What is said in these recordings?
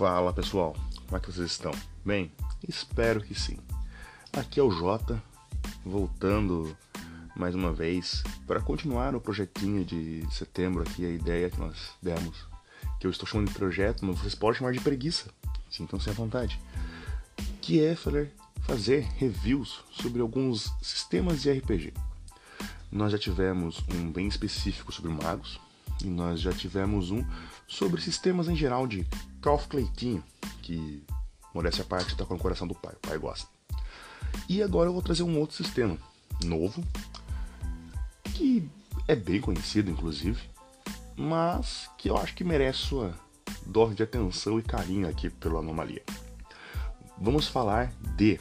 Fala pessoal, como é que vocês estão? Bem, espero que sim. Aqui é o Jota, voltando mais uma vez para continuar o projetinho de setembro aqui, a ideia que nós demos, que eu estou chamando de projeto, mas vocês podem chamar de preguiça, sintam-se à vontade, que é fazer reviews sobre alguns sistemas de RPG. Nós já tivemos um bem específico sobre magos, e nós já tivemos um sobre sistemas em geral de Calf Cleitinho, que, modéstia à parte, está com o coração do pai, o pai gosta. E agora eu vou trazer um outro sistema novo, que é bem conhecido, inclusive, mas que eu acho que merece sua dose de atenção e carinho aqui pela anomalia. Vamos falar de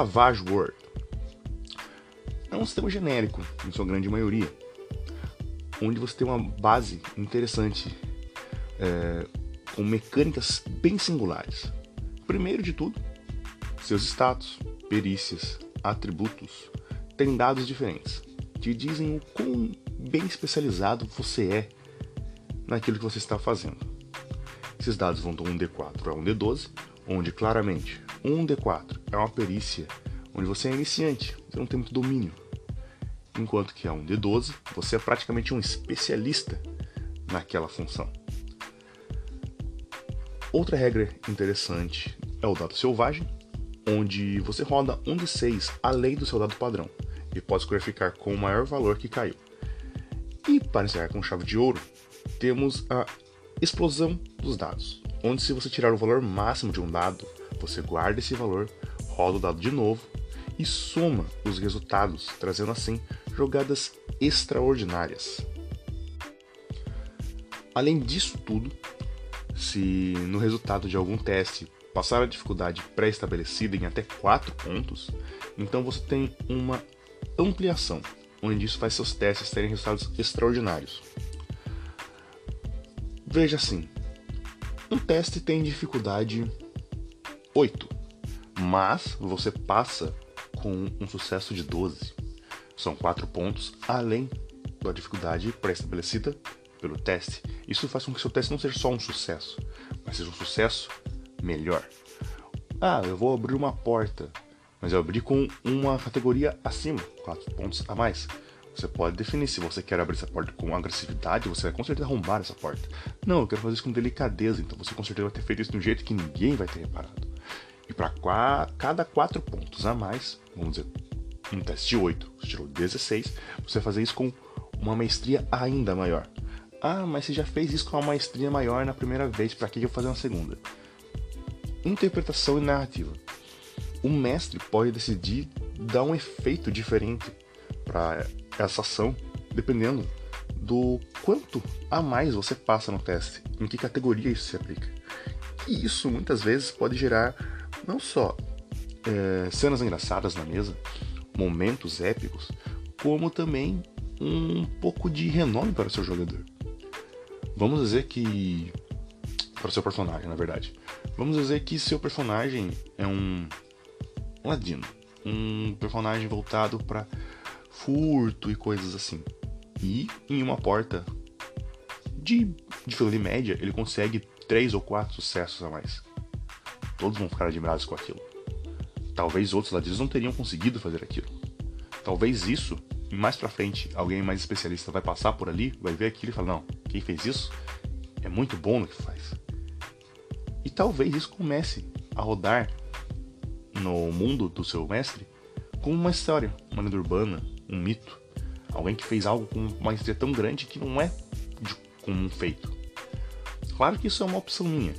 Savage World. É um sistema genérico, em sua grande maioria, onde você tem uma base interessante, é, com mecânicas bem singulares. Primeiro de tudo, seus status, perícias, atributos têm dados diferentes, que dizem o quão bem especializado você é naquilo que você está fazendo. Esses dados vão de um D4 a um D12, onde claramente um D4 é uma perícia onde você é iniciante, você não tem muito domínio. Enquanto que a um D12 você é praticamente um especialista naquela função. Outra regra interessante é o dado selvagem, onde você roda um de 6 além do seu dado padrão e pode escolher ficar com o maior valor que caiu. E para encerrar com chave de ouro, temos a explosão dos dados, onde se você tirar o valor máximo de um dado você guarda esse valor, roda o dado de novo e soma os resultados, trazendo assim jogadas extraordinárias. Além disso tudo, se no resultado de algum teste passar a dificuldade pré-estabelecida em até 4 pontos, então você tem uma ampliação, onde isso faz seus testes terem resultados extraordinários. Veja assim, um teste tem dificuldade 8. Mas você passa com um sucesso de 12. São 4 pontos além da dificuldade pré-estabelecida pelo teste. Isso faz com que seu teste não seja só um sucesso, mas seja um sucesso melhor. Ah, eu vou abrir uma porta, mas eu abri com uma categoria acima, 4 pontos a mais. Você pode definir se você quer abrir essa porta com agressividade, você vai com certeza arrombar essa porta. Não, eu quero fazer isso com delicadeza, então você com certeza vai ter feito isso de um jeito que ninguém vai ter reparado. E para cada 4 pontos a mais, vamos dizer, um teste de 8, você tirou 16, você vai fazer isso com uma maestria ainda maior. Ah, mas você já fez isso com uma maestria maior na primeira vez, para que eu fazer uma segunda? Interpretação e narrativa. O mestre pode decidir dar um efeito diferente para essa ação, dependendo do quanto a mais você passa no teste, em que categoria isso se aplica. E isso muitas vezes pode gerar não só é, cenas engraçadas na mesa, momentos épicos, como também um pouco de renome para o seu jogador. Vamos dizer que. Para o seu personagem, na verdade. Vamos dizer que seu personagem é um ladino. Um personagem voltado para furto e coisas assim. E em uma porta de dificuldade média, ele consegue três ou quatro sucessos a mais. Todos vão ficar admirados com aquilo. Talvez outros ladinos não teriam conseguido fazer aquilo. Talvez isso, mais pra frente, alguém mais especialista vai passar por ali, vai ver aquilo e falar: não, quem fez isso é muito bom no que faz. E talvez isso comece a rodar no mundo do seu mestre como uma história, uma lenda urbana, um mito. Alguém que fez algo com uma maestria tão grande que não é comum feito. Claro que isso é uma opção minha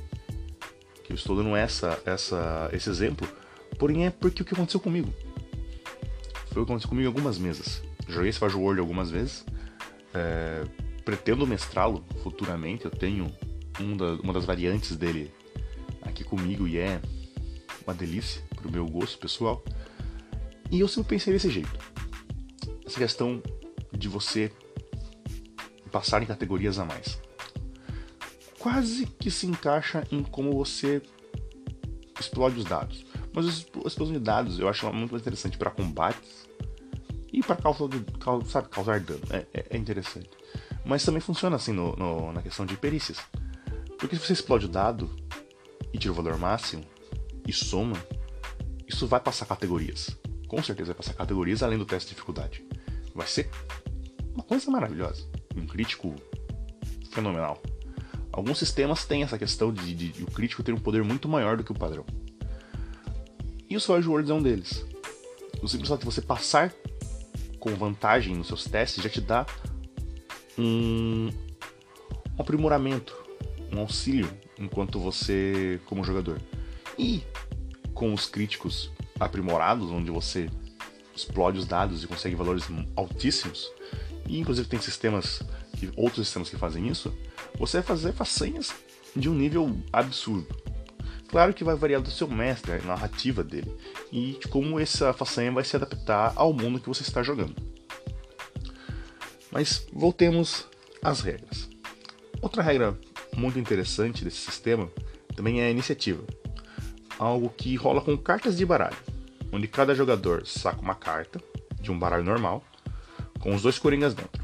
eu estou dando essa, essa, esse exemplo, porém é porque o que aconteceu comigo. Foi o que aconteceu comigo em algumas mesas. Joguei Savage World algumas vezes, é, pretendo mestrá-lo futuramente, eu tenho um da, uma das variantes dele aqui comigo e é uma delícia pro meu gosto pessoal. E eu sempre pensei desse jeito. Essa questão de você passar em categorias a mais. Quase que se encaixa em como você explode os dados. Mas a explosão de dados eu acho muito mais interessante para combates e para causar, causar dano. É, é, é, interessante. Mas também funciona assim no, no, na questão de perícias. Porque se você explode o dado e tira o valor máximo e soma, isso vai passar categorias. Com certeza vai passar categorias além do teste de dificuldade. Vai ser uma coisa maravilhosa. Um crítico fenomenal. Alguns sistemas têm essa questão de, de, de o crítico ter um poder muito maior do que o padrão. E o Sword Worlds é um deles. O simples fato de você passar com vantagem nos seus testes já te dá um, um aprimoramento, um auxílio enquanto você como jogador. E com os críticos aprimorados, onde você explode os dados e consegue valores altíssimos, e inclusive tem sistemas, outros sistemas que fazem isso, você vai fazer façanhas de um nível absurdo. Claro que vai variar do seu mestre, a narrativa dele, e de como essa façanha vai se adaptar ao mundo que você está jogando. Mas voltemos às regras. Outra regra muito interessante desse sistema também é a iniciativa. Algo que rola com cartas de baralho, onde cada jogador saca uma carta de um baralho normal, com os dois coringas dentro.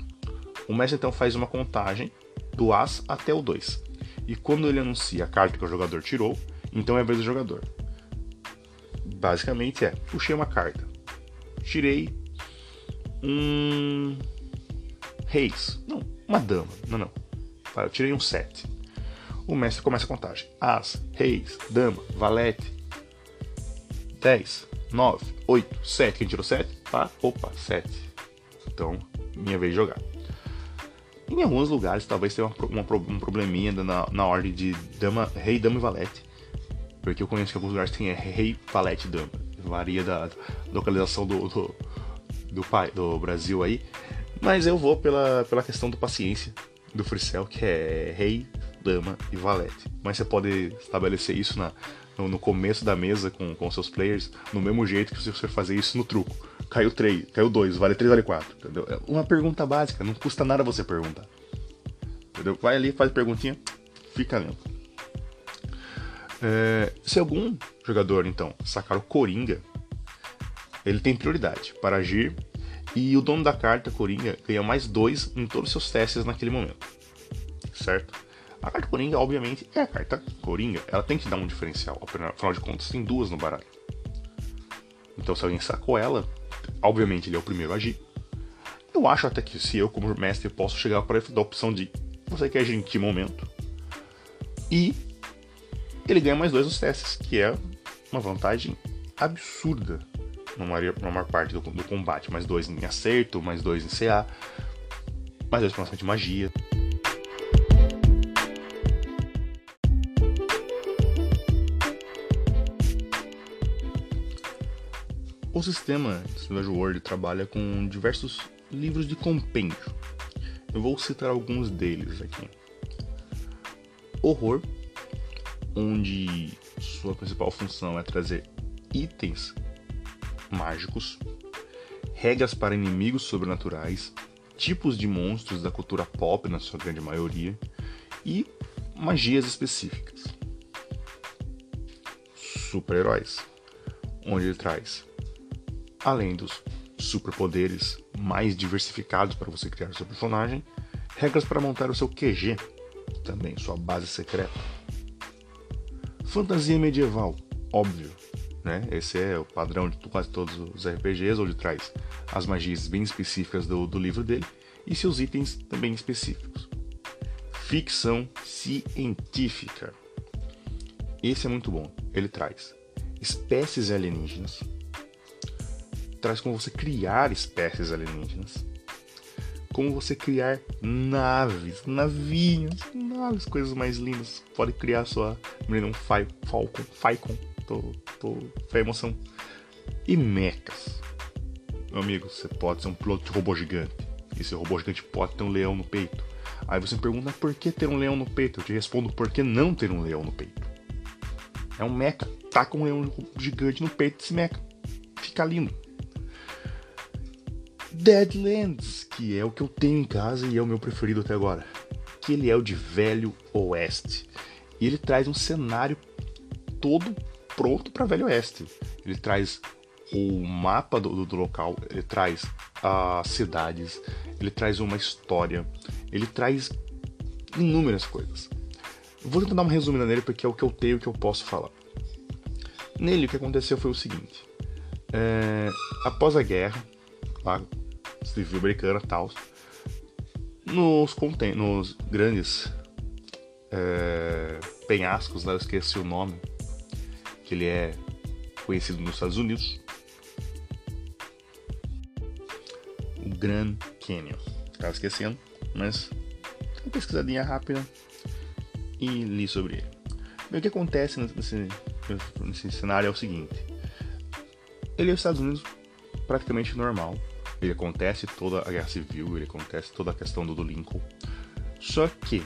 O mestre então faz uma contagem do As até o 2. E quando ele anuncia a carta que o jogador tirou, então é a vez do jogador. Basicamente é: puxei uma carta, tirei um reis, não, uma dama, não, não. Eu tirei um 7 o mestre começa a contagem. As, reis, dama, valete. 10, 9, 8, 7. Quem tirou 7? Tá? Opa, 7. Então, minha vez de jogar. Em alguns lugares, talvez tenha uma, uma, um probleminha na, na ordem de dama, rei, dama e valete. Porque eu conheço que alguns lugares tem rei, valete dama. Varia da localização do, do, do, do Brasil aí. Mas eu vou pela, pela questão do paciência do Freecell, que é rei, dama e valete. Mas você pode estabelecer isso na, no, no, começo da mesa com, com seus players, no mesmo jeito que você fazer isso no truco. Caiu 3, caiu 2, vale 3, vale 4. Entendeu? É uma pergunta básica, não custa nada você perguntar. Entendeu? Vai ali, faz perguntinha, fica lento. É, se algum jogador, então, sacar o Coringa, ele tem prioridade para agir e o dono da carta, Coringa, ganha mais 2 em todos os seus testes naquele momento. Certo? A carta Coringa, obviamente, é a carta Coringa. Ela tem que dar um diferencial. Afinal de contas, tem duas no baralho. Então, se alguém sacou ela, obviamente ele é o primeiro a agir. Eu acho até que se eu, como mestre, posso chegar para ele da opção de você quer agir em que momento? E ele ganha mais dois nos testes, que é uma vantagem absurda na maior, parte do, combate. Mais dois em acerto, mais dois em CA, mais dois para de magia. O sistema Savage World trabalha com diversos livros de compêndio. Eu vou citar alguns deles aqui. Horror, onde sua principal função é trazer itens mágicos, regras para inimigos sobrenaturais, tipos de monstros da cultura pop na sua grande maioria e magias específicas. Super-heróis, onde ele traz além dos superpoderes mais diversificados para você criar seu personagem, regras para montar o seu QG, também sua base secreta. Fantasia medieval, óbvio, né? Esse é o padrão de quase todos os RPGs, onde traz as magias bem específicas do, do livro dele e seus itens também específicos. Ficção científica. Esse é muito bom. Ele traz espécies alienígenas, traz como você criar espécies alienígenas, como você criar naves, navinhos, naves, coisas mais lindas. Pode criar sua, me um Falcon, Falcon, tô, tô, foi emoção. E mechas. Meu amigo, você pode ser um piloto de robô gigante. Esse robô gigante pode ter um leão no peito. Aí você me pergunta por que ter um leão no peito? Eu te respondo por que não ter um leão no peito. É um mecha. Tá com um leão gigante no peito desse mecha. Fica lindo. Deadlands, que é o que eu tenho em casa e é o meu preferido até agora. Que ele é o de Velho Oeste. E ele traz um cenário todo pronto para Velho Oeste. Ele traz o mapa do, do, local, ele traz as cidades, ele traz uma história, ele traz inúmeras coisas. Vou tentar dar uma resumida nele porque é o que eu tenho que eu posso falar. Nele o que aconteceu foi o seguinte: é, após a guerra, lá, civil americana tal, nos, nos grandes é, penhascos, lá eu esqueci o nome, que ele é conhecido nos Estados Unidos, o Grand Canyon. Estava esquecendo, mas uma pesquisadinha rápida e li sobre ele. Bem, o que acontece nesse, nesse cenário é o seguinte: ele é os Estados Unidos praticamente normal. Ele acontece toda a guerra civil, ele acontece toda a questão do, do Lincoln. Só que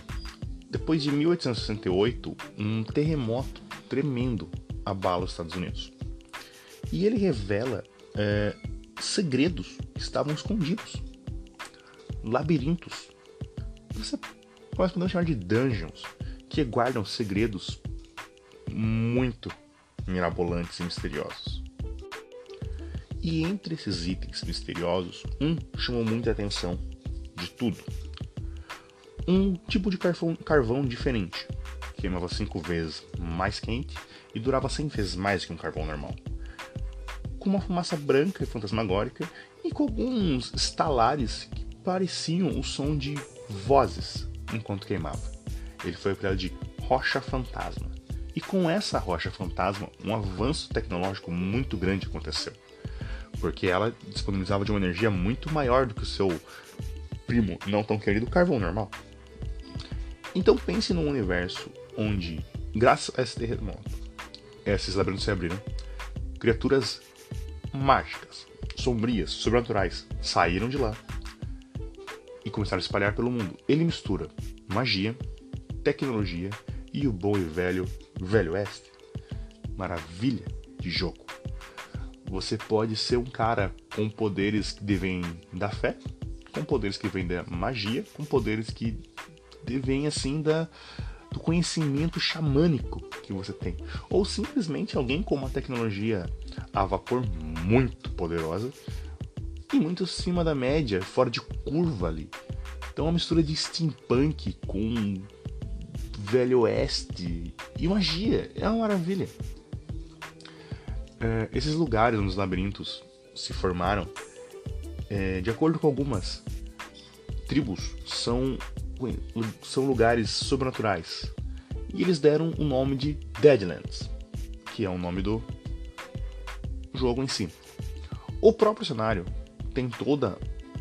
depois de 1868, um terremoto tremendo abala os Estados Unidos. E ele revela é, segredos que estavam escondidos. Labirintos. Você pode podemos chamar de dungeons, que guardam segredos muito mirabolantes e misteriosos. E entre esses itens misteriosos, um chamou muita atenção de tudo. Um tipo de carvão, diferente, queimava cinco vezes mais quente e durava 100 vezes mais que um carvão normal. Com uma fumaça branca e fantasmagórica e com alguns estalares que pareciam o som de vozes enquanto queimava. Ele foi apelidado de Rocha Fantasma. E com essa rocha fantasma, um avanço tecnológico muito grande aconteceu. Porque ela disponibilizava de uma energia muito maior do que o seu primo não tão querido carvão normal. Então pense num universo onde, graças a esse terremoto, esses labirintos se abriram, criaturas mágicas, sombrias, sobrenaturais saíram de lá e começaram a espalhar pelo mundo. Ele mistura magia, tecnologia e o bom e velho Velho Oeste. Maravilha de jogo. Você pode ser um cara com poderes que devem da fé, com poderes que vêm da magia, com poderes que devem assim da do conhecimento xamânico que você tem, ou simplesmente alguém com uma tecnologia a vapor muito poderosa e muito acima da média, fora de curva ali. Então, uma mistura de steampunk com velho oeste e magia. É uma maravilha. É, esses lugares onde os labirintos se formaram, é, de acordo com algumas tribos, são, são lugares sobrenaturais. E eles deram o nome de Deadlands, que é o nome do jogo em si. O próprio cenário tem toda,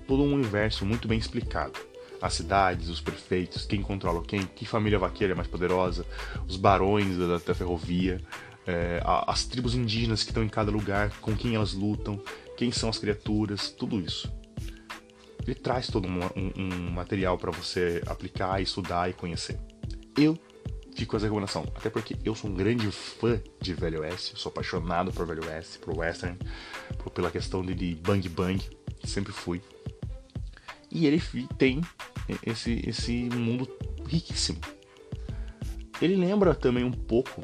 todo um universo muito bem explicado as cidades, os prefeitos, quem controla quem, que família vaqueira é mais poderosa, os barões da, da ferrovia, é, as tribos indígenas que estão em cada lugar, com quem elas lutam, quem são as criaturas, tudo isso. Ele traz todo um, um, um material para você aplicar, estudar e conhecer. Eu fico com essa recomendação, até porque eu sou um grande fã de Velho Oeste, sou apaixonado por Velho Oeste, por Western, por, pela questão de, bang bang, sempre fui. E ele tem esse, esse mundo riquíssimo. Ele lembra também um pouco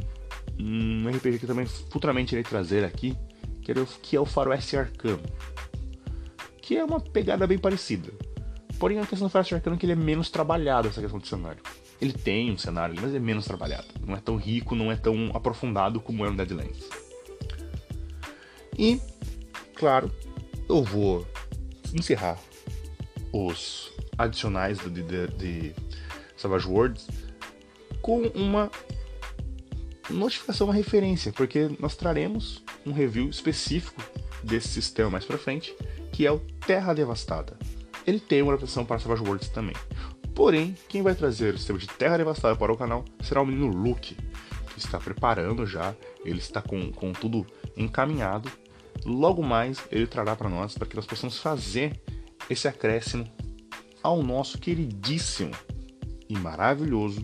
um RPG que também futuramente irei trazer aqui, que, era, que é o Faroeste Arcano, que é uma pegada bem parecida. Porém, a questão do Faroeste Arcano é que ele é menos trabalhado, essa questão de cenário. Ele tem um cenário, mas é menos trabalhado. Não é tão rico, não é tão aprofundado como é no Deadlands. E, claro, eu vou encerrar os adicionais de, de, de Savage Worlds com uma notificação, uma referência, porque nós traremos um review específico desse sistema mais pra frente, que é o Terra Devastada. Ele tem uma adaptação para Savage Worlds também. Porém, quem vai trazer o sistema de Terra Devastada para o canal será o menino Luke, que está preparando já, ele está com, com tudo encaminhado. Logo mais ele trará para nós, para que nós possamos fazer esse acréscimo ao nosso queridíssimo e maravilhoso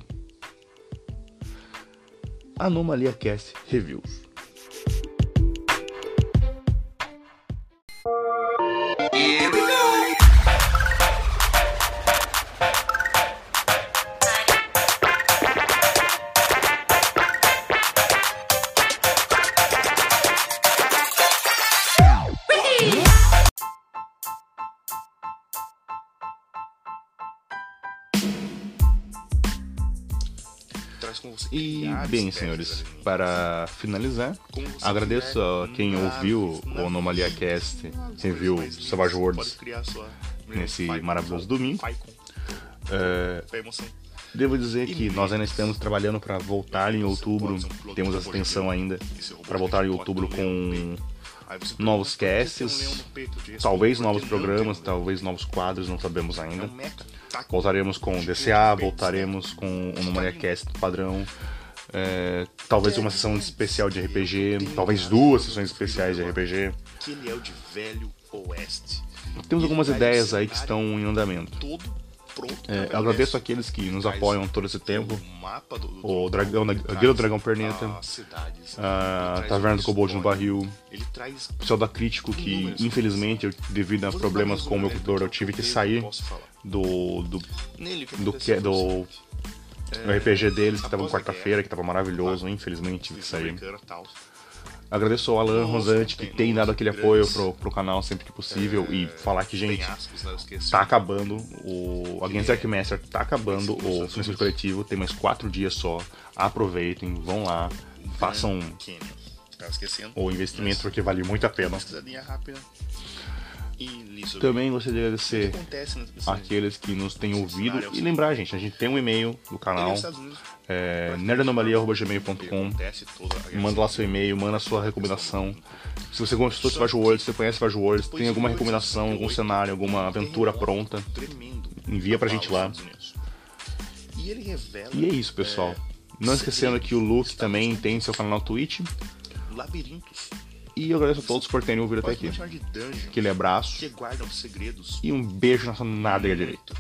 Anomalia Cast Reviews. E bem, senhores, para finalizar, agradeço a quem ouviu o Anomalia Cast, quem viu Savage Worlds nesse maravilhoso domingo. É, devo dizer que nós ainda estamos trabalhando para voltar em outubro, temos essa tensão ainda, para voltar em outubro com novos casts, talvez novos programas, talvez novos quadros, não sabemos ainda. Voltaremos com DCA, voltaremos com o Numaria Cast padrão. É, talvez uma sessão especial de RPG, talvez duas sessões especiais de RPG. Temos algumas ideias aí que estão em andamento. É, eu agradeço aqueles que nos apoiam todo esse tempo. O Dragão, a Guilda do Dragão Perneta, a Taverna do Kobold no Barril, o pessoal da Crítico, que infelizmente, devido a problemas com o meu computador, eu tive que sair do. do. do, do, do no RPG deles, que tava quarta-feira, que tava maravilhoso, infelizmente tive que sair. Agradeço ao Alan Rosante que tem dado aquele apoio pro, pro canal sempre que possível e falar que, gente, tá acabando o. A Games Master tá acabando o financiamento coletivo, tem mais quatro dias só. Aproveitem, vão lá, façam o investimento porque vale muito a pena. Também gostaria de agradecer aqueles que nos têm ouvido e lembrar, gente, a gente tem um e-mail do canal, é, nerdanomalia.gmail.com. Manda lá seu e-mail, manda sua recomendação. Se você gostou de Savage Worlds, você conhece Savage Worlds, tem alguma recomendação, algum cenário, alguma aventura pronta, envia pra gente lá. E é isso, pessoal. Não esquecendo que o Luke também tem seu canal no Twitch. Labirintos e eu agradeço a todos por terem ouvido até aqui. Aquele abraço. E um beijo na sua nádega direita.